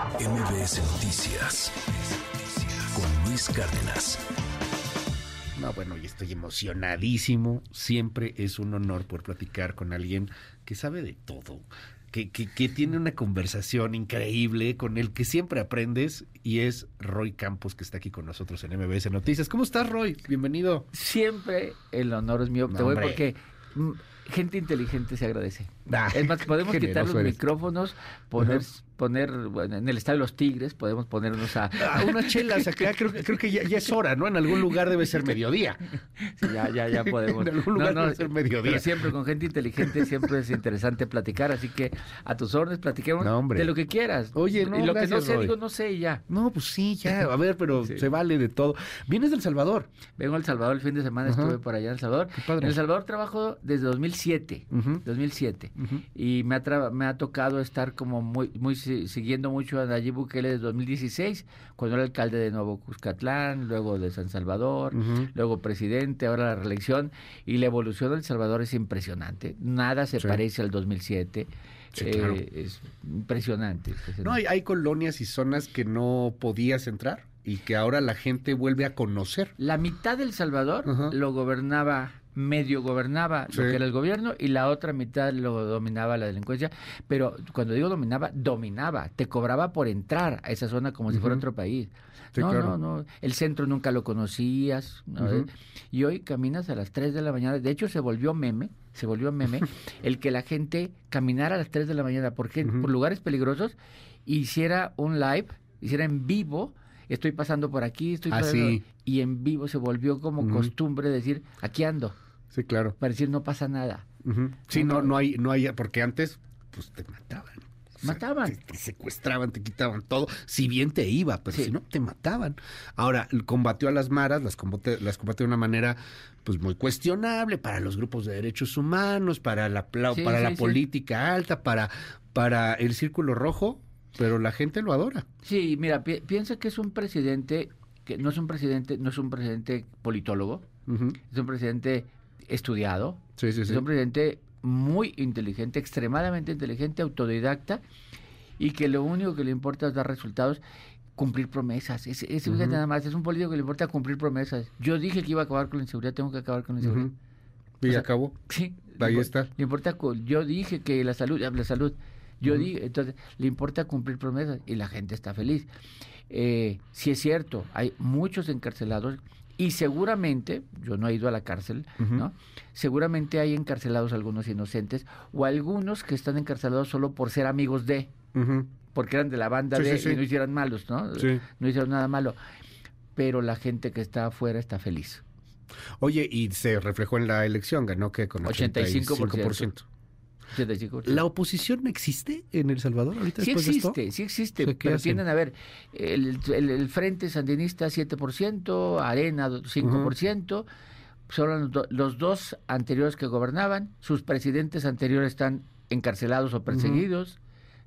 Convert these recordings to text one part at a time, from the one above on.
MBS Noticias con Luis Cárdenas. No, bueno, y estoy emocionadísimo. Siempre es un honor poder platicar con alguien que sabe de todo, que, que, que, tiene una conversación increíble, con el que siempre aprendes, y es Roy Campos, que está aquí con nosotros en MBS Noticias. ¿Cómo estás, Roy? Bienvenido. Siempre el honor es mío. No, Te voy hombre. porque mm, gente inteligente se agradece. Ah, es más, podemos quitar los eres. micrófonos, poner. Poner bueno, en el estadio de los Tigres, podemos ponernos a... Ah, unas chelas acá, creo, que- creo que ya, ya es hora, ¿no? En algún lugar debe ser mediodía. Sí, ya, ya, ya podemos. En algún lugar debe ser mediodía. Pero siempre con gente inteligente siempre es interesante platicar, así que a tus órdenes platiquemos No, de lo que quieras. Oye, no, y lo que no sé, Roy. digo, no sé y ya. No, pues sí, ya, a ver, pero Sí. se vale de todo. Vienes del Salvador. Vengo a El Salvador el fin de semana, Ajá. estuve por allá en El Salvador. Qué padre. En El Salvador trabajo desde 2007. Ujú. 2007. Ujú. Y me ha, me ha tocado estar como muy, muy siguiendo mucho a Nayib Bukele desde 2016, cuando era alcalde de Nuevo Cuscatlán, luego de San Salvador, luego presidente, ahora la reelección. Y la evolución del Salvador es impresionante. Nada se Sí. parece al 2007. Sí, Eh, claro. Es impresionante. No, hay, hay colonias y zonas que no podías entrar y que ahora la gente vuelve a conocer. La mitad del Salvador lo gobernaba, medio gobernaba Sí. lo que era el gobierno y la otra mitad lo dominaba la delincuencia. Pero cuando digo dominaba, dominaba. Te cobraba por entrar a esa zona como si fuera otro país. Sí, no, claro. no, no. El centro nunca lo conocías. ¿no? Ujú. Y hoy caminas a las 3 de la mañana. De hecho, se volvió meme. Se volvió meme el que la gente caminara a las 3 de la mañana. Porque Ujú. por lugares peligrosos hiciera un live, hiciera en vivo. Estoy pasando por aquí, estoy Ah, sí. Y en vivo se volvió como Ujú. costumbre decir, aquí ando, Sí, claro. para decir no pasa nada. Ujú. Sí, No, no, hay, no hay, porque antes, pues te mataban. O sea, Mataban. Te, te secuestraban, te quitaban todo, si bien te iba, pero Sí. si no, te mataban. Ahora, combatió a las maras, las combate, las combatió de una manera pues muy cuestionable para los grupos de derechos humanos, para la, Sí, para sí, la política alta, para, para el círculo rojo, pero la gente lo adora. Sí, mira, pi- piensa que es un presidente, que no es un presidente, no es un presidente politólogo, es un presidente estudiado, Sí, sí, sí. es un presidente muy inteligente, extremadamente inteligente, autodidacta, y que lo único que le importa es dar resultados, cumplir promesas. Es, es, nada más, es un político que le importa cumplir promesas. Yo dije que iba a acabar con la inseguridad, tengo que acabar con la inseguridad. Y O sea, acabó. Sí. Ahí le está. Le importa, yo dije que la salud, la salud, yo dije, entonces, le importa cumplir promesas y la gente está feliz. Eh, sí es cierto, hay muchos encarcelados y seguramente, yo no he ido a la cárcel. ¿no? Seguramente hay encarcelados algunos inocentes o algunos que están encarcelados solo por ser amigos de, porque eran de la banda Sí, de sí, sí. y no hicieran malos, ¿no? Sí. No hicieron nada malo. Pero la gente que está afuera está feliz. Oye, y se reflejó en la elección, ganó que con 85%. 85%. 85%. ¿La oposición existe en El Salvador ahorita Sí después de esto? existe, sí existe, O sea, ¿qué pero hacen? tienden a ver, el, el- el Frente Sandinista 7%, Arena 5%, son los, do- los dos anteriores que gobernaban, sus presidentes anteriores están encarcelados o perseguidos,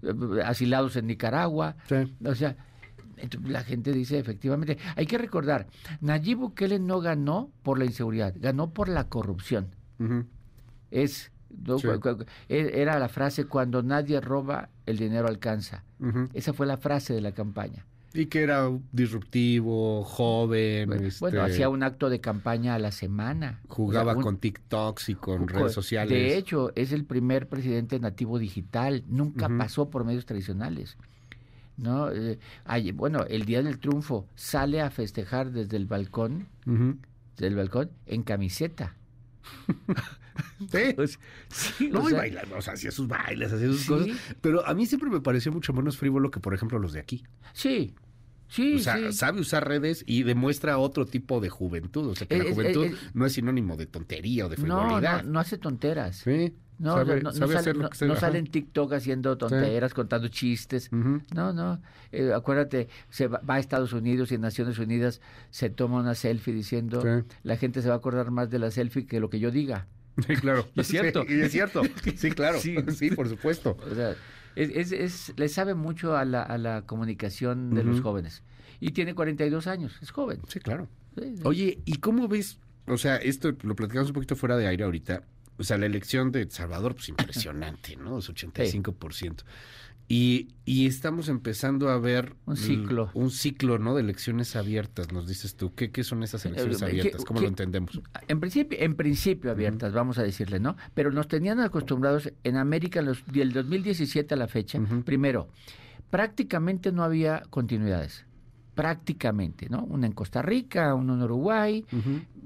eh, asilados en Nicaragua, Sí. o sea, la gente dice efectivamente, hay que recordar, Nayib Bukele no ganó por la inseguridad, ganó por la corrupción es e- era la frase cuando nadie roba el dinero alcanza esa fue la frase de la campaña. Y que era disruptivo, joven, bueno, este, bueno, hacía un acto de campaña a la semana. Jugaba O sea, un- con TikToks y con redes sociales. de hecho es el primer presidente nativo digital nunca pasó por medios tradicionales no Eh, bueno el día del triunfo sale a festejar desde el balcón Ujú. del balcón en camiseta Sí. Sí, o No, y bailando, o sea, hacía sus bailes, hacía sus Sí. cosas. Pero a mí siempre me pareció mucho menos frívolo que, por ejemplo, los de aquí. sí sí o sea, sí. sabe usar redes y demuestra otro tipo de juventud. O sea, que la Es- es- juventud es- no es sinónimo de tontería o de no, no, frivolidad. no hace tonteras Sí. No, sabe, no, no sabe sale, no- no sale en TikTok haciendo tonteras, contando chistes. No, no. Eh, acuérdate, se va, va a Estados Unidos y en Naciones Unidas se toma una selfie diciendo Sí. la gente se va a acordar más de la selfie que lo que yo diga. Sí, claro. Y es cierto. Sí, y es cierto. Sí, claro. Sí. Sí, por supuesto. O sea, es, es- es- le sabe mucho a la, a la comunicación de los jóvenes. Y tiene 42 años, es joven. Sí, claro. Sí. Oye, ¿y cómo ves? O sea, esto lo platicamos un poquito fuera de aire ahorita. O sea, la elección de Salvador, pues impresionante, ¿no? Es 85%. Y, y estamos empezando a ver Un ciclo. un ciclo, ¿no? De elecciones abiertas, nos dices tú. ¿Qué, qué son esas elecciones Eh, abiertas? ¿qué- ¿Cómo lo entendemos? En principio, en principio abiertas, vamos a decirle, ¿no? Pero nos tenían acostumbrados en América los, del 2017 a la fecha. Primero, prácticamente no había continuidades. Prácticamente, ¿no? Una en Costa Rica, una en Uruguay,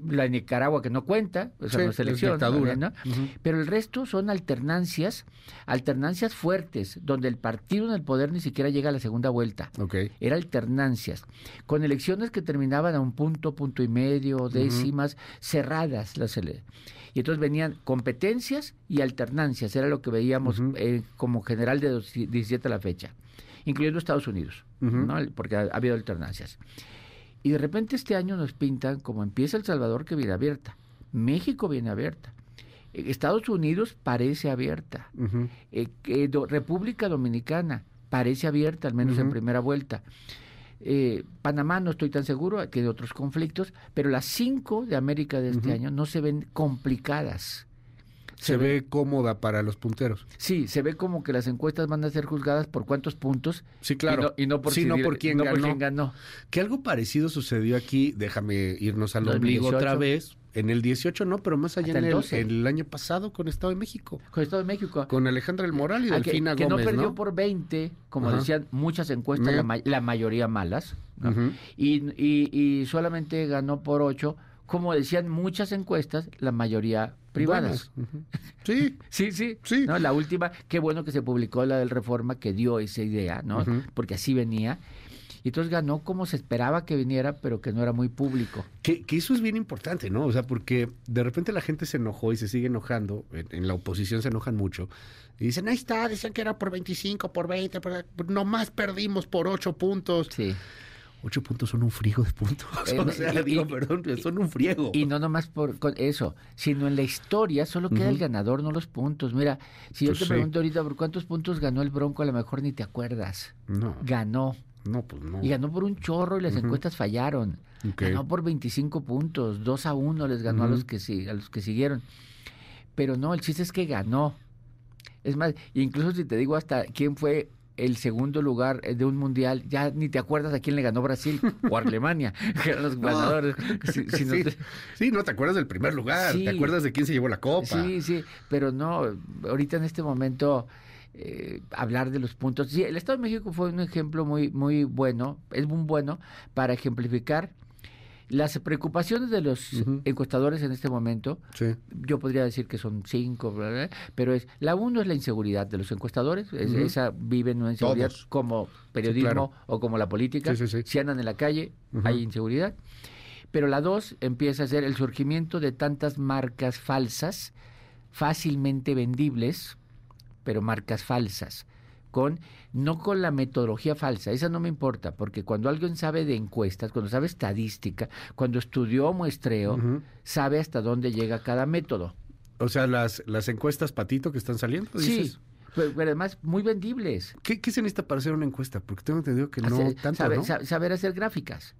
la en Nicaragua que no cuenta, o sea, Sí, no es elección, es dictadura. ¿no? Ujú. Pero el resto son alternancias, alternancias fuertes, donde el partido en el poder ni siquiera llega a la segunda vuelta. Ok. Era alternancias, con elecciones que terminaban a un punto, punto y medio, décimas, cerradas las ele- Y entonces venían competencias y alternancias, era lo que veíamos eh, como general de 17 a la fecha, incluyendo Estados Unidos. ¿no? porque ha, ha habido alternancias. Y de repente este año nos pintan como empieza El Salvador que viene abierta, México viene abierta, eh, Estados Unidos parece abierta, eh, Do- República Dominicana parece abierta, al menos en primera vuelta. Eh, Panamá no estoy tan seguro, tiene otros conflictos, pero las cinco de América de este año no se ven complicadas. Se, ve cómoda para los punteros. Sí, se ve como que las encuestas van a ser juzgadas por cuántos puntos Sí, claro. y no, y no por, Sí, si no di- por quién no ganó. quién ganó. Que algo parecido sucedió aquí, déjame irnos al ombligo 2018. otra vez. En el 18 no, pero más allá en el el, 12. el año pasado con Estado de México. Con Estado de México. Con Alejandra del Moral y Ah, que, Delfina que Gómez, no perdió ¿no? por 20, como Ajá. decían muchas encuestas, la, ma- la mayoría malas, ¿no? Ujú. y, y- y solamente ganó por 8, como decían muchas encuestas, la mayoría privadas. Sí, Sí, sí, Sí. ¿no? La última, qué bueno que se publicó la del Reforma que dio esa idea, ¿no? Porque así venía. Y entonces ganó como se esperaba que viniera, pero que no era muy público. Que, que eso es bien importante, ¿no? O sea, porque de repente la gente se enojó y se sigue enojando, en, en la oposición se enojan mucho, y dicen, ahí está, decían que era por 25, por 20, por... nomás perdimos por 8 puntos. Sí. 8 puntos son un friego de puntos. Eh, o sea, y- digo, y- perdón, son un friego. Y no nomás por con eso, sino en la historia solo queda el ganador, no los puntos. Mira, si yo Pues te sí. pregunto ahorita por cuántos puntos ganó el Bronco, a lo mejor ni te acuerdas. No, Ganó. no, pues no. Y ganó por un chorro y las encuestas fallaron. Ganó por 25 puntos, 2 a 1 les ganó a los que a los que siguieron. Pero no, el chiste es que ganó. Es más, incluso si te digo hasta quién fue el segundo lugar eh, de un mundial, ya ni te acuerdas a quién le ganó Brasil o Alemania, que eran los ganadores. Si- si no sí, te- sí, no te acuerdas del primer lugar, Sí. te acuerdas de quién se llevó la copa. Sí, sí, pero no, ahorita en este momento eh, hablar de los puntos. Sí, el Estado de México fue un ejemplo muy, muy bueno, es muy bueno para ejemplificar las preocupaciones de los encuestadores en este momento. Sí. Yo podría decir que son cinco, bla, bla, pero es la uno es la inseguridad de los encuestadores, es- Ujú. esa vive en una inseguridad Todos. como periodismo claro. o como la política. Sí. Si andan en la calle, hay inseguridad. Pero la dos empieza a ser el surgimiento de tantas marcas falsas, fácilmente vendibles, pero marcas falsas, con no con la metodología falsa, esa no me importa, porque cuando alguien sabe de encuestas, cuando sabe estadística, cuando estudió muestreo, sabe hasta dónde llega cada método. O sea, las, las encuestas patito que están saliendo, Sí, pero, pero además muy vendibles. ¿Qué, ¿Qué se necesita para hacer una encuesta? Porque tengo entendido que no Hacer- tanto, saber, ¿no? sa- saber hacer gráficas.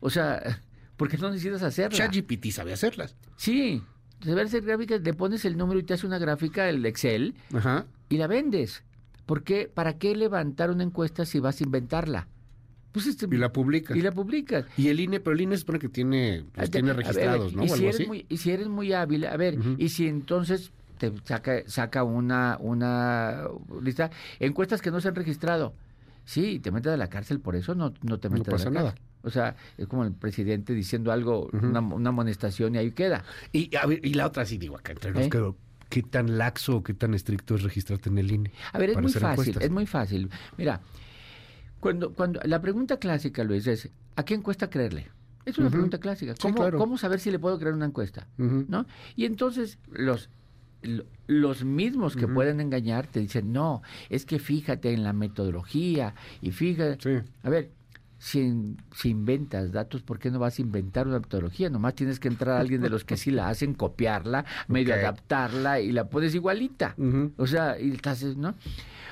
O sea, porque no necesitas hacerlas. ChatGPT sabe hacerlas. Sí, saber hacer gráficas, le pones el número y te hace una gráfica, el Excel, Ajá. y la vendes. ¿Por qué? ¿Para qué levantar una encuesta si vas a inventarla? Pues este- Y la publica. y Y, la publicas. el INE, pero el INE se supone que tiene, pues, tiene ver, registrados, ¿no? Y O si, algo eres así. muy, y si eres muy hábil, a ver, y si entonces te saca, saca una, una lista, encuestas que no se han registrado. Sí, te metes a la cárcel por eso, no, no te No metes pasa a la nada. cárcel. O sea, es como el presidente diciendo algo, una, una amonestación y ahí queda. Y, a ver, y la otra sí digo acá entre nos, ¿Eh? que- ¿qué tan laxo o qué tan estricto es registrarte en el INE? A ver, es muy fácil, encuestas? es muy fácil. Mira, cuando, cuando la pregunta clásica, Luis, es ¿a qué encuesta creerle? Es una pregunta clásica. Sí, ¿Cómo, claro. ¿Cómo saber si le puedo creer una encuesta? ¿No? Y entonces los lo- los mismos que pueden engañar te dicen, no, es que fíjate en la metodología y fíjate. Sí. A ver, si, si, inventas datos, ¿por qué no vas a inventar una metodología? Nomás tienes que entrar a alguien de los que sí la hacen, copiarla, medio adaptarla y la pones igualita. O sea, y estás, ¿no?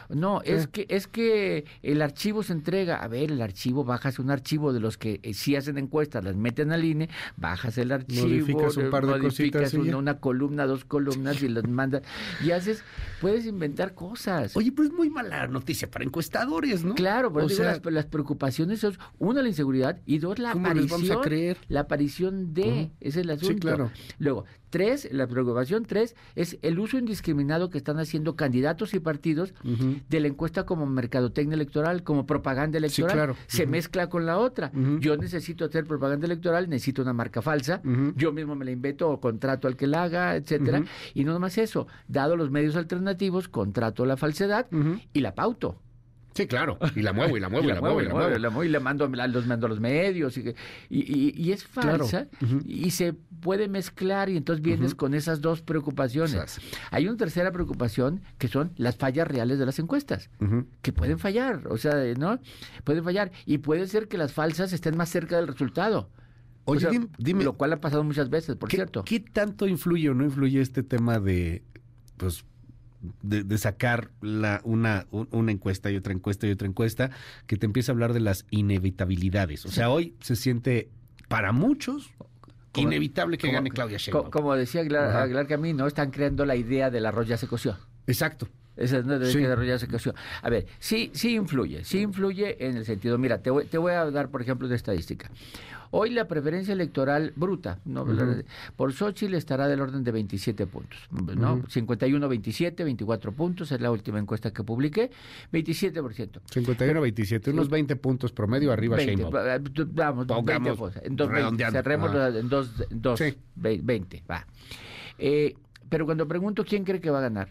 No, es que es que el archivo se entrega. A ver, el archivo, bajas un archivo de los que eh, sí hacen encuestas, las meten al INE, bajas el archivo, modificas un par de modificas una, una, columna, dos columnas y las mandas y haces, puedes inventar cosas. Oye, pero es muy mala noticia para encuestadores, ¿no? Claro, pero digo, las, preocupaciones son una la inseguridad y dos la aparición, la aparición de, ese es el asunto. Sí, claro. Luego, Tres, la preocupación tres es el uso indiscriminado que están haciendo candidatos y partidos de la encuesta como mercadotecnia electoral, como propaganda electoral. claro. Se mezcla con la otra. Yo necesito hacer propaganda electoral, necesito una marca falsa, yo mismo me la invento o contrato al que la haga, etcétera. Y no nomás eso, dado los medios alternativos, contrato la falsedad y la pauto. Sí, claro. Y la muevo, y la muevo, y la, muevo, y la muevo. Y la muevo y le mando, los mando a los medios. Y, y, es falsa. Y se puede mezclar y entonces vienes con esas dos preocupaciones. Hay una tercera preocupación que son las fallas reales de las encuestas. Que pueden fallar. O sea, ¿no? Pueden fallar. Y puede ser que las falsas estén más cerca del resultado. Oye, dime, Lo cual ha pasado muchas veces, por cierto. ¿Qué tanto influye o no influye este tema de, pues, de, sacar la, una, una encuesta y otra encuesta y otra encuesta que te empieza a hablar de las inevitabilidades. O sea, hoy se siente para muchos inevitable que gane Claudia Sheinbaum. Como decía Aguilar, Aguilar Camino, están creando la idea del arroz ya se coció. Exacto. Esa es de sí. arroz ya se coció. A ver, sí, sí influye, sí influye en el sentido, mira, te voy, te voy a dar, por ejemplo, de estadística. Hoy la preferencia electoral bruta ¿no? por Xochitl estará del orden de 27 puntos, ¿no? 51-27, 24 puntos, es la última encuesta que publiqué, 27%. 51-27, unos 20 puntos promedio arriba 20, Vamos, Pongamos, 20, en dos, 20, cerremos en dos, dos 20, va. Eh, pero cuando pregunto quién cree que va a ganar,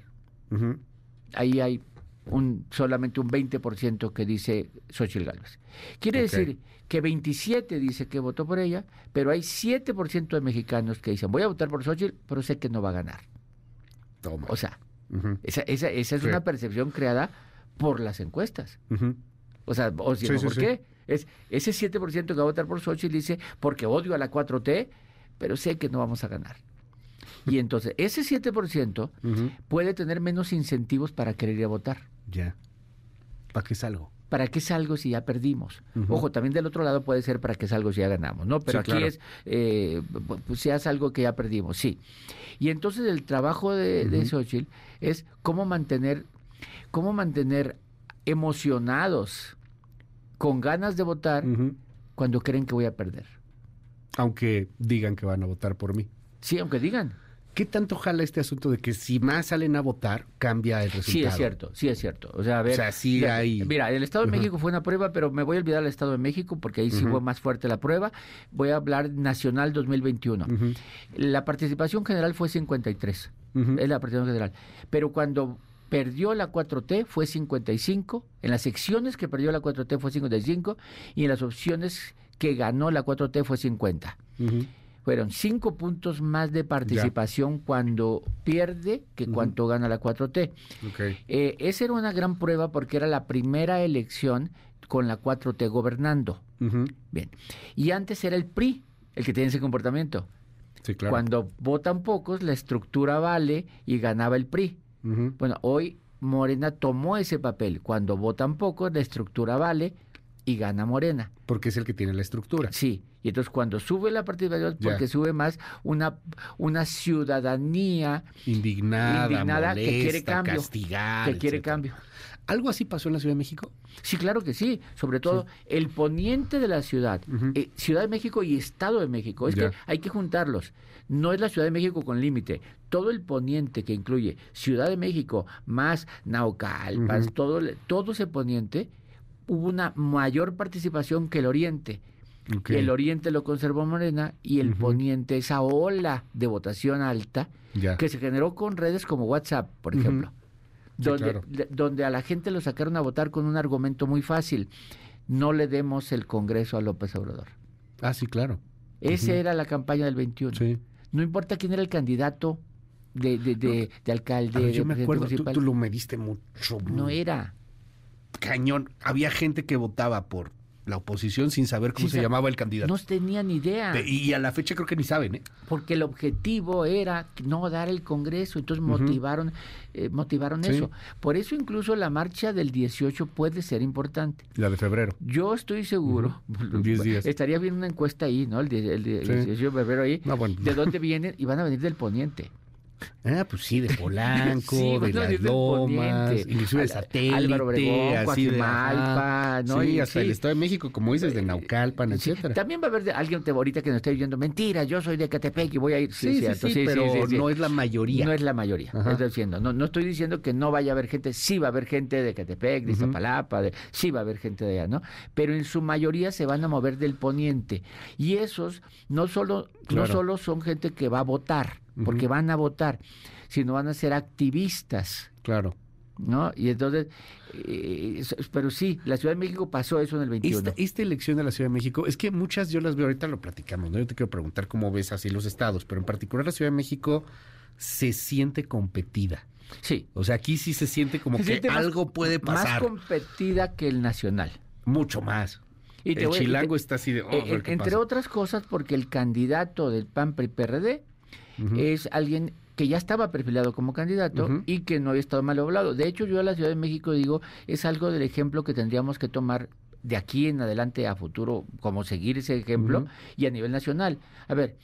ahí hay un solamente un 20% que dice Xochitl Gálvez. Quiere decir que 27 dice que votó por ella, pero hay 7% de mexicanos que dicen, voy a votar por Xochitl, pero sé que no va a ganar. Toma. O sea, esa, esa, esa, es una percepción creada por las encuestas. O sea, o sea ¿por qué? Es, ese 7% que va a votar por Xochitl dice, porque odio a la 4T, pero sé que no vamos a ganar. Y entonces, ese 7% puede tener menos incentivos para querer ir a votar. Ya. ¿Para qué salgo? ¿para qué salgo si ya perdimos? Ojo, también del otro lado puede ser para qué salgo si ya ganamos, ¿no? Pero aquí es, eh, pues si algo que ya perdimos, sí. Y entonces el trabajo de, uh Xochitl es cómo mantener, cómo mantener emocionados, con ganas de votar, cuando creen que voy a perder. Aunque digan que van a votar por mí. Sí, aunque digan. ¿Qué tanto jala este asunto de que si más salen a votar, cambia el resultado? Sí, es cierto, sí es cierto. O sea, a ver, sí hay... Mira, el Estado de México fue una prueba, pero me voy a olvidar del Estado de México porque ahí sí fue más fuerte la prueba. Voy a hablar nacional 2021. La participación general fue 53, es la participación general. Pero cuando perdió la 4T fue 55, en las secciones que perdió la 4T fue 55 y en las opciones que ganó la 4T fue 50 fueron cinco puntos más de participación cuando pierde que cuando gana la 4T. Eh, esa era una gran prueba porque era la primera elección con la 4T gobernando. Bien. Y antes era el PRI el que tiene ese comportamiento. Sí, claro. Cuando votan pocos, la estructura vale y ganaba el PRI. Bueno, hoy Morena tomó ese papel. Cuando votan pocos, la estructura vale y gana Morena. Porque es el que tiene la estructura. Sí, y entonces cuando sube la participación, porque sube más una, una ciudadanía indignada, que quiere cambio, que quiere cambio. ¿Algo así pasó en la Ciudad de México? Sí, claro que sí. Sobre todo el poniente de la ciudad, eh, Ciudad de México y Estado de México. Es que hay que juntarlos. No es la Ciudad de México con límite. Todo el poniente que incluye Ciudad de México más Naucalpan, todo, todo ese poniente hubo una mayor participación que el oriente. El oriente lo conservó Morena y el poniente, esa ola de votación alta que se generó con redes como WhatsApp, por ejemplo, donde, donde a la gente lo sacaron a votar con un argumento muy fácil. No le demos el Congreso a López Obrador. Ah, sí, claro. Esa era la campaña del 21. No importa quién era el candidato de, de, de, alcalde. yo me acuerdo, tú, lo mediste mucho. No era cañón. Había gente que votaba por la oposición sin saber cómo Sí, se llamaba el candidato. No tenían idea. De- y a la fecha creo que ni saben, ¿eh? porque el objetivo era no dar el Congreso, entonces motivaron, eh, motivaron Sí. eso. Por eso incluso la marcha del 18 puede ser importante. La de febrero. Yo estoy seguro, En 10 días. estaría viendo una encuesta ahí, ¿no? El, de- el, de- el Sí. 18 de febrero ahí, No, bueno. de dónde vienen y van a venir del poniente. Ah, pues sí, de Polanco, Sí, de van a las lomas, inclusive de satélite, Álvaro Obregón, de. ¿no? Sí, Y hasta el. Estado de México, como dices, de Naucalpan, Sí, etcétera. También va a haber de- alguien te- ahorita que nos esté oyendo, mentira, yo soy de Catepec y voy a ir. Sí, sí, cierto, sí, pero no es la mayoría. No es la mayoría, Ajá. estoy diciendo. No, no estoy diciendo que no vaya a haber gente, sí va a haber gente de Catepec, de. Iztapalapa, de, sí va a haber gente de allá, ¿no? Pero en su mayoría se van a mover del poniente. Y esos no solo, Claro. no solo son gente que va a votar, porque van a votar, sino van a ser activistas. Claro. ¿No? Y entonces, eh, pero sí, la Ciudad de México pasó eso en el 21. Esta, esta elección de la Ciudad de México, es que muchas yo las veo, ahorita lo platicamos, ¿no? Yo te quiero preguntar cómo ves así los estados, pero en particular la Ciudad de México se siente competida. Sí. O sea, aquí sí se siente como Se que más- algo puede pasar. Más competida que el nacional. Mucho más. Y el voy- y te- chilango está así de... oh, Eh, qué entre pasa. otras cosas, porque el candidato del PAN PRI PRD Es alguien que ya estaba perfilado como candidato y que no había estado mal hablado. De hecho, yo a la Ciudad de México digo, es algo del ejemplo que tendríamos que tomar de aquí en adelante a futuro, como seguir ese ejemplo, y a nivel nacional. A ver,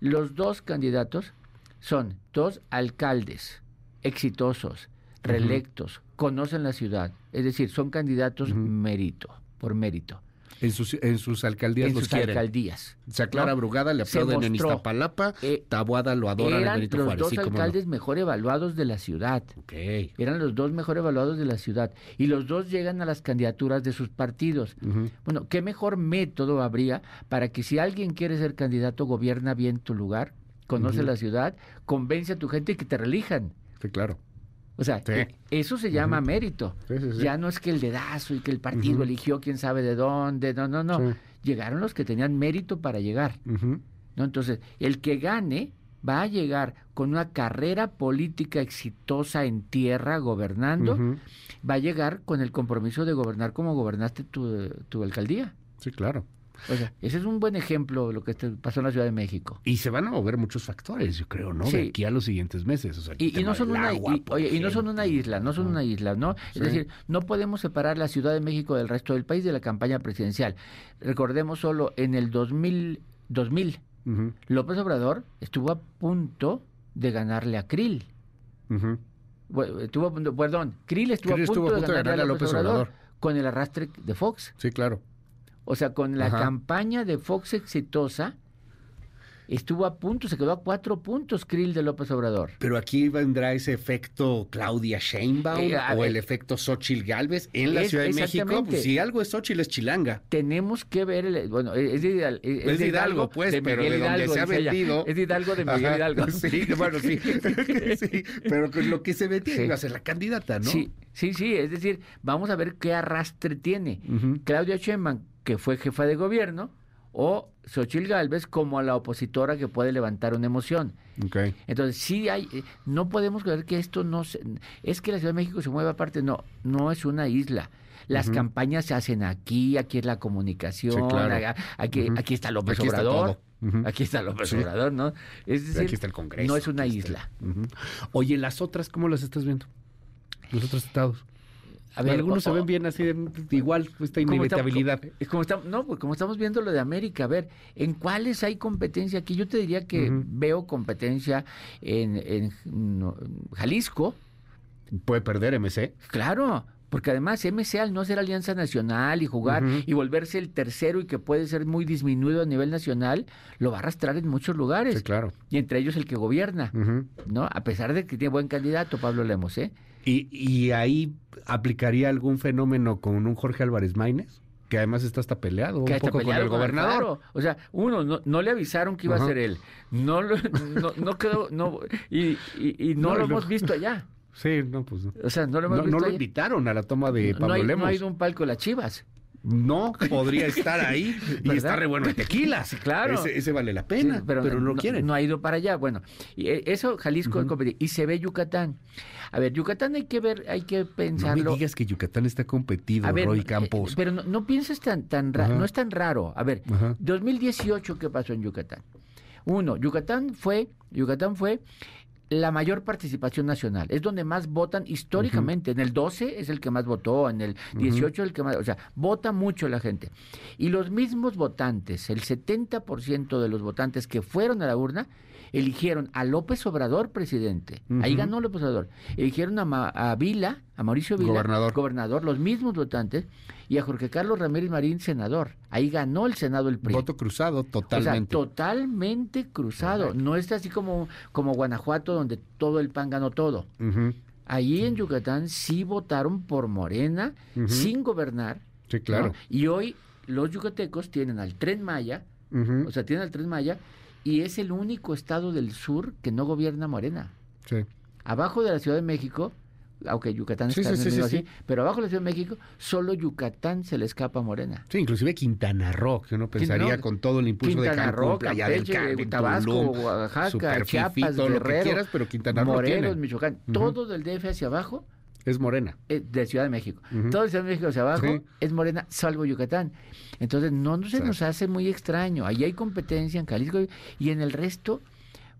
los dos candidatos son dos alcaldes exitosos, reelectos, conocen la ciudad, es decir, son candidatos mérito, por mérito, En sus, en sus alcaldías en los sus quieren. alcaldías. O sea, Clara ¿no? Brugada le aplauden en. Iztapalapa, Eh, Tabuada lo adora de Eran Benito los Juárez. dos sí, cómo no. alcaldes mejor evaluados de la ciudad. Ok. Eran los dos mejor evaluados de la ciudad. Y los dos llegan a las candidaturas de sus partidos. Bueno, ¿qué mejor método habría para que si alguien quiere ser candidato, gobierna bien tu lugar, conoce la ciudad, convence a tu gente y que te relijan? Sí, claro. O sea, Sí. e- eso se llama mérito. Sí, sí, sí. Ya no es que el dedazo y que el partido eligió quién sabe de dónde. No, no, no. Llegaron los que tenían mérito para llegar. ¿no? Entonces, el que gane va a llegar con una carrera política exitosa en tierra, gobernando, va a llegar con el compromiso de gobernar como gobernaste tu, tu alcaldía. Sí, claro. O sea, ese es un buen ejemplo de lo que te pasó en la Ciudad de México. Y se van a mover muchos factores, yo creo, ¿no? De aquí a los siguientes meses. O sea, el Y, no son una agua, y, por oye, y no son una isla, no son Ah. una isla, ¿no? Sí. Es decir, no podemos separar la Ciudad de México del resto del país de la campaña presidencial. Recordemos solo en el 2000, 2000 Ujú, López Obrador estuvo a punto de ganarle a Krill. ujú. Bueno, estuvo perdón, Krill estuvo, Krill a, punto estuvo de ganarle a López Obrador, con el arrastre de Fox. Sí, claro. O sea, con la Ajá. campaña de Fox exitosa, estuvo a punto, se quedó a cuatro puntos Krill de López Obrador. Pero aquí vendrá ese efecto Claudia Sheinbaum Eh, o ver. el efecto Xochitl Galvez en la Es- Ciudad de México. Pues si algo es Xochitl es Chilanga. Tenemos que ver, el- bueno, es de, Hidal- es Es de Hidalgo, pues, pero de donde se ha vendido. Es de Hidalgo de Miguel Ajá. Hidalgo. Sí, bueno, sí. sí, pero con lo que se ve tiene Sí. iba a ser la candidata, ¿no? Sí, sí, sí, es decir, vamos a ver qué arrastre tiene. Claudia Sheinbaum, que fue jefa de gobierno, o Xochitl Galvez como la opositora que puede levantar una emoción. Entonces, sí hay, eh, no podemos creer que esto no se, es que la Ciudad de México se mueve aparte, no, no es una isla. Las campañas se hacen aquí, aquí es la comunicación, Sí, claro. a- aquí, aquí está López Aquí está Obrador, aquí está López Sí. Obrador, ¿no? Es decir, Aquí está el Congreso. no es una isla. Ujú. Oye, las otras, ¿cómo las estás viendo? Los otros estados. A ver, Algunos se ven bien así, de- igual, esta como está- inevitabilidad. Como estamos, no, pues como estamos viendo lo de América, a ver, ¿en cuáles hay competencia aquí? Yo te diría que veo competencia en, en, no, Jalisco, Puede perder MC. claro, porque además MC al no ser alianza nacional y jugar y volverse el tercero y que puede ser muy disminuido a nivel nacional, lo va a arrastrar en muchos lugares, Sí, claro. y entre ellos el que gobierna. ¿no? A pesar de que tiene buen candidato, Pablo Lemos, ¿eh? Y, y ahí aplicaría algún fenómeno con un Jorge Álvarez Maínez, que además está hasta peleado que un poco con el gobernador. O sea, uno, no, no le avisaron que iba Ajá. a ser él. No, lo- no, no quedó, no, y, y, y no, No, lo hemos visto allá. Sí, no, pues no. O sea, no lo hemos No, visto no lo allá. invitaron a la toma de No Pablo hay, no Lemos. ha ido un palco de las chivas. No podría estar ahí y está re bueno el tequila. Sí, claro. Ese, ese vale la pena, Sí, pero, no, lo quieren. No ha ido para allá. Bueno, y eh, eso Jalisco es competitivo. y se ve Yucatán. A ver, Yucatán hay que ver, hay que no me pensarlo. digas que Yucatán está competido, ver, Roy eh, Campos. pero no, no pienses tan tan ra- Ajá. no es tan raro. A ver, Ajá. 2018 qué pasó en Yucatán. Uno, Yucatán fue Yucatán fue la mayor participación nacional. Es donde más votan históricamente. En el 12 es el que más votó, en el 18 el que más, o sea, vota mucho la gente. Y los mismos votantes, el 70% de los votantes que fueron a la urna eligieron a López Obrador presidente. Ahí ganó López Obrador. Eligieron a, Ma- a Vila, a Mauricio Vila, Gobernador. gobernador, los mismos votantes, y a Jorge Carlos Ramírez Marín, senador. Ahí ganó el Senado el PRI. Voto cruzado totalmente. O sea, totalmente cruzado. No es así como, como Guanajuato, donde todo el PAN ganó todo. Ujú. Allí en Yucatán sí votaron por Morena, sin gobernar. Sí, claro. ¿no? Y hoy los yucatecos tienen al Tren Maya, o sea, tienen al Tren Maya, y es el único estado del sur que no gobierna Morena. Sí. Abajo de la Ciudad de México, aunque Yucatán Sí, está sí, en el sí, así, sí. pero abajo de la Ciudad de México, solo Yucatán se le escapa a Morena. Sí, inclusive Quintana Roo, que uno pensaría no, con todo el impulso de Quintana Cancún, Roo, Playa del Carmen, Tabasco, Tulum, Oaxaca, Chiapas, Guerrero, quieras, pero Quintana Roo Morelos. Michoacán, todo del DF hacia abajo Es morena. eh, de Ciudad de México. Todo Ciudad de México hacia abajo Sí. es morena, salvo Yucatán. Entonces no, no se nos hace muy extraño. Ahí hay competencia en Jalisco y en el resto,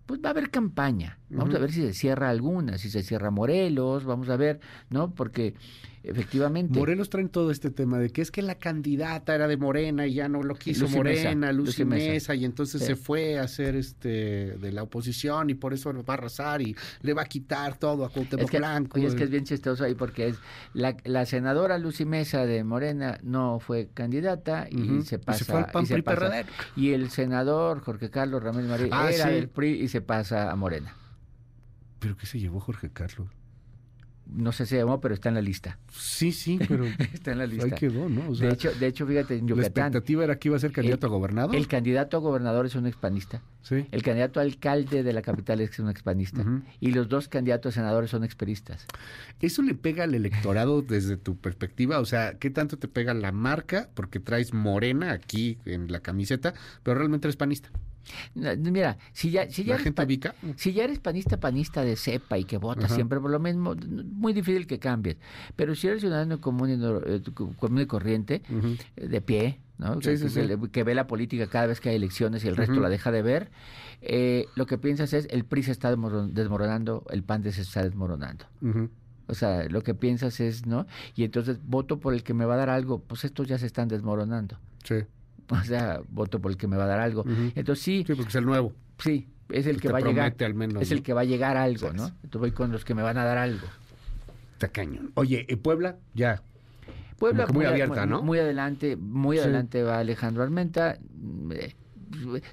pues va a haber campaña. Vamos a ver si se cierra alguna, si se cierra Morelos, vamos a ver, ¿no? Porque efectivamente... Morelos traen todo este tema de que es que la candidata era de Morena y ya no lo quiso Lucy Morena, Lucy, Lucy Mesa. Mesa, y entonces Sí. se fue a ser este de la oposición y por eso va a arrasar y le va a quitar todo a Cuauhtémoc Es que, Blanco. oye, es que es bien chistoso ahí porque es la, la senadora Lucy Mesa de Morena no fue candidata y se pasa fue al PAN, y se PRI, pasa. PRD. y el senador Jorge Carlos Ramírez Marín Ah, era sí. del PRI y se pasa a Morena. ¿Pero qué se llevó Jorge Carlos? No sé si se llamó, pero está en la lista. Sí, sí, pero Está en la ahí lista. quedó, ¿no? O sea, de hecho, de hecho, fíjate, en la expectativa era que iba a ser candidato a gobernador. el candidato a gobernador es un expanista. Sí. El candidato a alcalde de la capital es un expanista. Y los dos candidatos a senadores son experistas. ¿Eso le pega al electorado desde tu perspectiva? O sea, ¿qué tanto te pega la marca? Porque traes morena aquí en la camiseta, pero realmente eres panista. No, Mira, si ya, si ya ¿La eres? Si ya eres panista, panista de cepa y que vota Ajá. siempre por lo mismo, muy difícil que cambies. Pero si eres ciudadano común y, no- eh, co- común y corriente, eh, de pie, ¿no? Sí, que, sí, sí. que- que ve la política cada vez que hay elecciones y el resto la deja de ver, eh, lo que piensas es el PRI se está desmoro- desmoronando, el PAN se está desmoronando. O sea, lo que piensas es, ¿no? Y entonces voto por el que me va a dar algo, pues estos ya se están desmoronando. Sí. O sea, voto por el que me va a dar algo. Entonces sí, Sí, porque es el nuevo. sí, es el Pues que va a llegar. al menos, es ¿no? el que va a llegar algo. ¿no? Entonces voy con los que me van a dar algo. Está cañón. Oye, ¿y Puebla? Ya. Puebla muy a- abierta, ¿no? Muy adelante, muy Sí. adelante va Alejandro Armenta. Eh,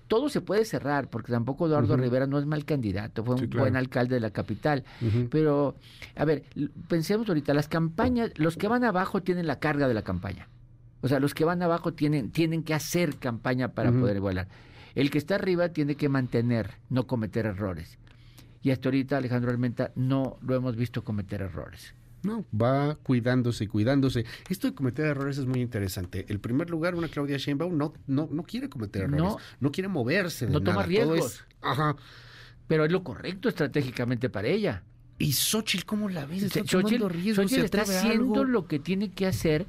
Todo se puede cerrar porque tampoco Eduardo. Rivera no es mal candidato, fue un claro. buen alcalde de la capital. Pero, a ver, pensemos ahorita, las campañas, los que van abajo tienen la carga de la campaña. O sea, los que van abajo tienen, tienen que hacer campaña para poder volar. El que está arriba tiene que mantener, no cometer errores. Y hasta ahorita Alejandro Armenta no lo hemos visto cometer errores. No, va cuidándose y cuidándose. Esto de cometer errores es muy interesante. El primer lugar, una Claudia Sheinbaum no, no, no quiere cometer errores. No. No, quiere moverse de No toma. Todo riesgos. es- ajá. Pero es lo correcto estratégicamente para ella. ¿Y Xochitl cómo la ves? Está Xochitl, tomando riesgos, Xochitl se está haciendo algo. lo que tiene que hacer.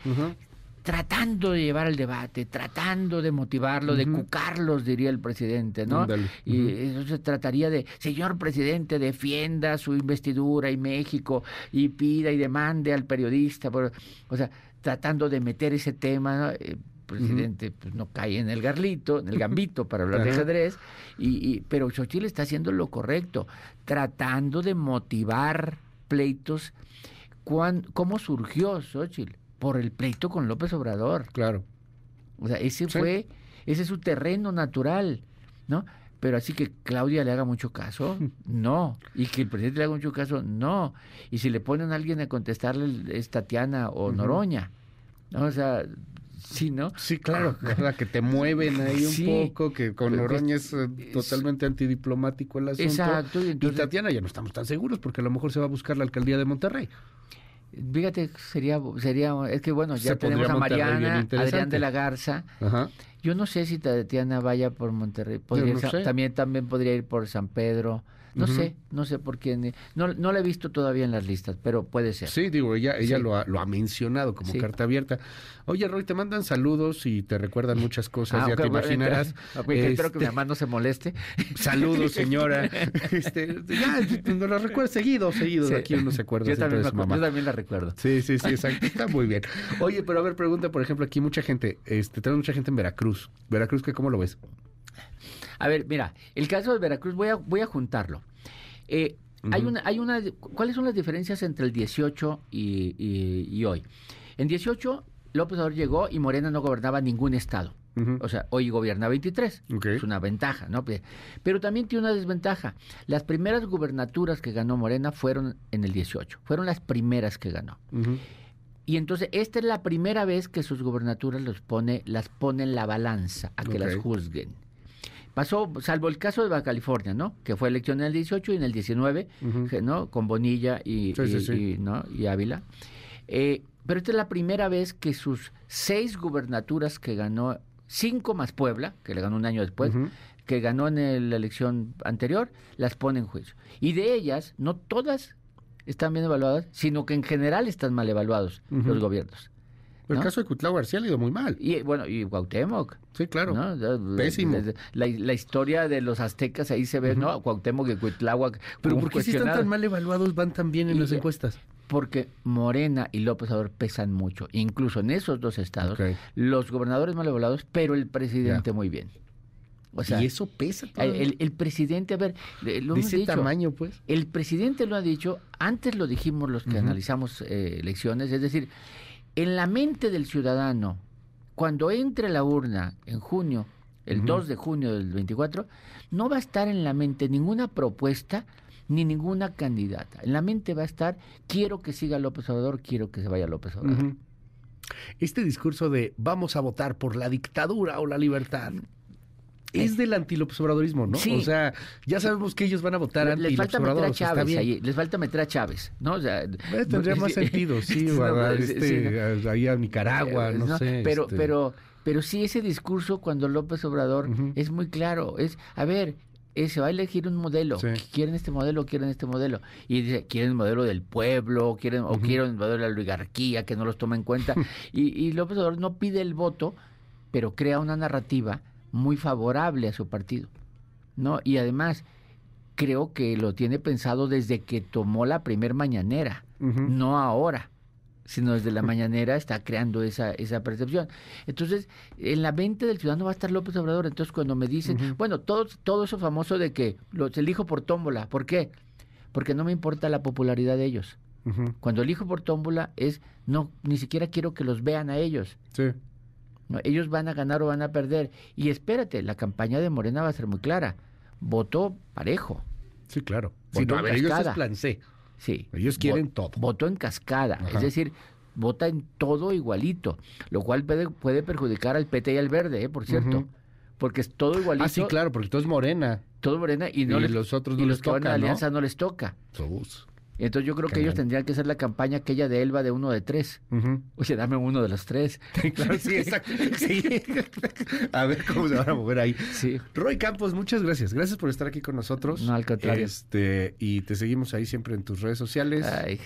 Tratando de llevar al debate, tratando de motivarlo, de cucarlos, diría el presidente, ¿no? Y eso se trataría de, señor presidente, defienda su investidura y México y pida y demande al periodista. por- o sea, tratando de meter ese tema, ¿no? El presidente pues, no cae en el garlito, en el gambito para hablar de ajedrez, y, y- pero Xochitl está haciendo lo correcto, tratando de motivar pleitos. ¿Cuán- ¿Cómo surgió Xochitl? Por el pleito con López Obrador. Claro. O sea, ese Sí. fue, ese es su terreno natural, ¿no? Pero así que Claudia le haga mucho caso, no. Y que el presidente le haga mucho caso, no. Y si le ponen a alguien a contestarle es Tatiana o. Noroña. ¿no? O sea, sí, ¿no? Sí, claro. Que te mueven ahí un Sí. poco, que con Pero que- Oroña es eh, es- totalmente antidiplomático el asunto. Exacto. Y Tatiana ya no estamos tan seguros porque a lo mejor se va a buscar la alcaldía de Monterrey. Fíjate, sería, sería, es que bueno, ya Se tenemos a Mariana. Adrián de la Garza. Ajá. Yo no sé si Tatiana vaya por Monterrey. Podría no ir sé. También, también podría ir por San Pedro. No sé, no sé por quién. No, no la he visto todavía en las listas, pero puede ser. Sí, digo, ella, ella Sí. lo, ha, lo ha mencionado como Sí. carta abierta. Oye, Roy, te mandan saludos y te recuerdan muchas cosas, Ah, ya te imaginarás. Espero que mi Este, mamá no se moleste. Saludos, señora. Este, ya, nos lo recuerdo seguido, seguido. Sí. Aquí uno se acuerda Yo siempre también, de me su acuerdo, mamá. yo también la recuerdo. Sí, sí, sí, exacto. Está muy bien. Oye, pero a ver, pregunta, por ejemplo, aquí mucha gente, este, tenemos mucha gente en Veracruz. Veracruz, ¿qué, ¿cómo lo ves? A ver, mira, el caso de Veracruz, voy a, voy a juntarlo. Eh, hay una, hay una, ¿Cuáles son las diferencias entre el 18 y, y- y hoy? En 18, López Obrador llegó y Morena no gobernaba ningún estado. O sea, hoy gobierna 23. Ok. Es una ventaja, ¿no? Pe- Pero también tiene una desventaja. Las primeras gubernaturas que ganó Morena fueron en el 18. Fueron las primeras que ganó. Y entonces, esta es la primera vez que sus gubernaturas los pone, las pone en la balanza a que las juzguen. Pasó, salvo el caso de Baja California, ¿no? Que fue elección en el 18 y en el 19, Ujú. que, ¿no? Con Bonilla y, Sí, sí, y- sí. y, ¿no? y Ávila. Eh, pero esta es la primera vez que sus seis gubernaturas que ganó, cinco más Puebla, que le ganó un año después, que ganó en el- la elección anterior, las pone en juicio. Y de ellas, no todas están bien evaluadas, sino que en general están mal evaluados los gobiernos. El caso de Cuitlao García le ha ido muy mal. Y bueno, y Cuauhtémoc. Sí, claro. Pésimo. La, la- historia de los aztecas ahí se ve. ¿no? Cuauhtémoc y Cuitláhuac. Pero ¿por qué si están tan mal evaluados van tan bien en Y- las encuestas? Porque Morena y López Obrador pesan mucho, incluso en esos dos estados. Los gobernadores mal evaluados, pero el presidente muy bien. O sea, y eso pesa el, el- presidente, a ver, lo hemos dicho, tamaño, pues. El presidente lo ha dicho, antes lo dijimos los que analizamos eh, elecciones, es decir, en la mente del ciudadano, cuando entre la urna en junio, el Ujú. 2 de junio del 24, no va a estar en la mente ninguna propuesta ni ninguna candidata. En la mente va a estar, quiero que siga López Obrador, quiero que se vaya López Obrador. Este discurso de vamos a votar por la dictadura o la libertad es del antilópez obradorismo, ¿no? Sí. O sea, ya sabemos que ellos van a votar Les anti falta meter a Chávez ahí, les falta meter a Chávez, ¿no? O sea, Eh, tendría más sentido, sí, a, este, sí, ahí a Nicaragua, no, sé. Pero, este, pero, pero sí ese discurso cuando López Obrador es muy claro. Es, a ver, eh, se va a elegir un modelo. Sí. ¿Quieren este modelo o quieren este modelo? Y dice, quieren el modelo del pueblo, quieren, o quieren el modelo de la oligarquía que no los toma en cuenta. y, y López Obrador no pide el voto, pero crea una narrativa muy favorable a su partido. ¿no? Y además, creo que lo tiene pensado desde que tomó la primer mañanera no ahora, sino desde la mañanera está creando esa, esa percepción. Entonces, en la mente del ciudadano va a estar López Obrador. Entonces, cuando me dicen, bueno, todo, todo eso famoso de que los elijo por tómbola, ¿por qué? Porque no me importa la popularidad de ellos. Cuando elijo por tómbola es, no, ni siquiera quiero que los vean a ellos. Sí. ¿No? Ellos van a ganar o van a perder. Y espérate, la campaña de Morena va a ser muy clara. Votó parejo. Sí, claro. Votó Sí, no, a en ver, ellos C. Sí. Ellos quieren todo. Votó en cascada, Ajá. es decir, vota en todo igualito, lo cual puede, puede perjudicar al PT y al verde, ¿eh? por cierto. Porque es todo igualito, Ah, sí, claro, porque tú es morena. todo morena y, no Y les- los otros y no los les que van a toca, la alianza no les toca. Entonces yo creo que ellos tendrían que hacer la campaña aquella de Elba de uno de tres. Ujú. Oye, dame uno de los tres. Claro, sí, exacto. Sí. A ver cómo se van a mover ahí. Sí. Roy Campos, muchas gracias. Gracias por estar aquí con nosotros. No, al contrario. Este, y te seguimos ahí siempre en tus redes sociales. Ay,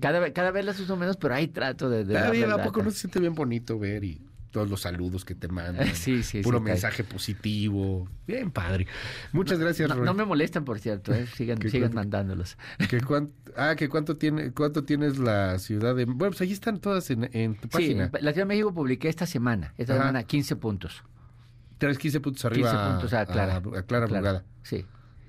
cada, vez- cada vez las uso menos, pero ahí trato de... de Cada día, ¿a poco no se siente bien bonito ver y todos los saludos que te mandan? Sí, sí, Puro sí, mensaje positivo. Bien padre. Muchas gracias, No, no me molestan, por cierto, ¿eh? sigan, ¿Qué sigan cuánto- mandándolos. ¿Que cuán- Ah, que cuánto tiene, cuánto tienes la ciudad de. Bueno, pues ahí están todas en, en tu Sí, página. la Ciudad de México publiqué esta semana, esta Ajá. semana 15 puntos. Traes 15 puntos arriba 15 puntos a Clara. a Clara Brugada. Sí.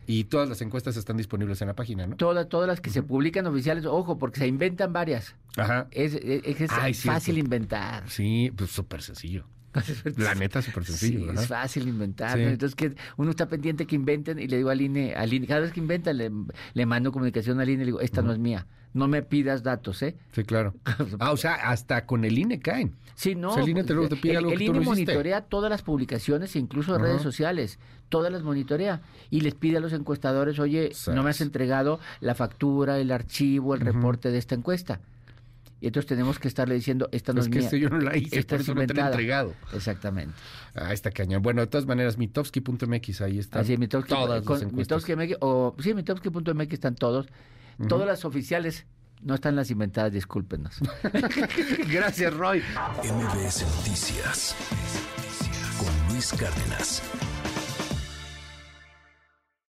Y todas las encuestas están disponibles en la página, ¿no? Todas, todas las que se publican oficiales, ojo, porque se inventan varias. Ajá. Es, es, es Ay, fácil inventar. Sí, pues súper sencillo. La neta, súper sencillo, Sí, ¿verdad? es fácil inventar. Entonces, que uno está pendiente que inventen y le digo al INE, al INE cada vez que inventan, le, le mando comunicación al INE y le digo, esta no es mía. No me pidas datos, ¿eh? Sí, claro. Ah, o sea, hasta con el INE caen. Sí, no. O sea, el INE te- te pide el, algo que el tú INE no monitorea todas las publicaciones, incluso Ajá. redes sociales. Todas las monitorea. Y les pide a los encuestadores, oye, no me has entregado la factura, el archivo, el reporte de esta encuesta. Y entonces tenemos que estarle diciendo, esta no Es es que mía. esto yo no la hice, esta por es eso no te la he entregado. Exactamente. Ah, está cañón. Bueno, de todas maneras, mitowski.mx, ahí está. Así, Mitowski, todas con- las encuestas. Mitowski MX, o sí, mitowski.mx están todos. Todas las oficiales no están las inventadas, discúlpenos. Gracias, Roy. MBS Noticias con Luis Cárdenas.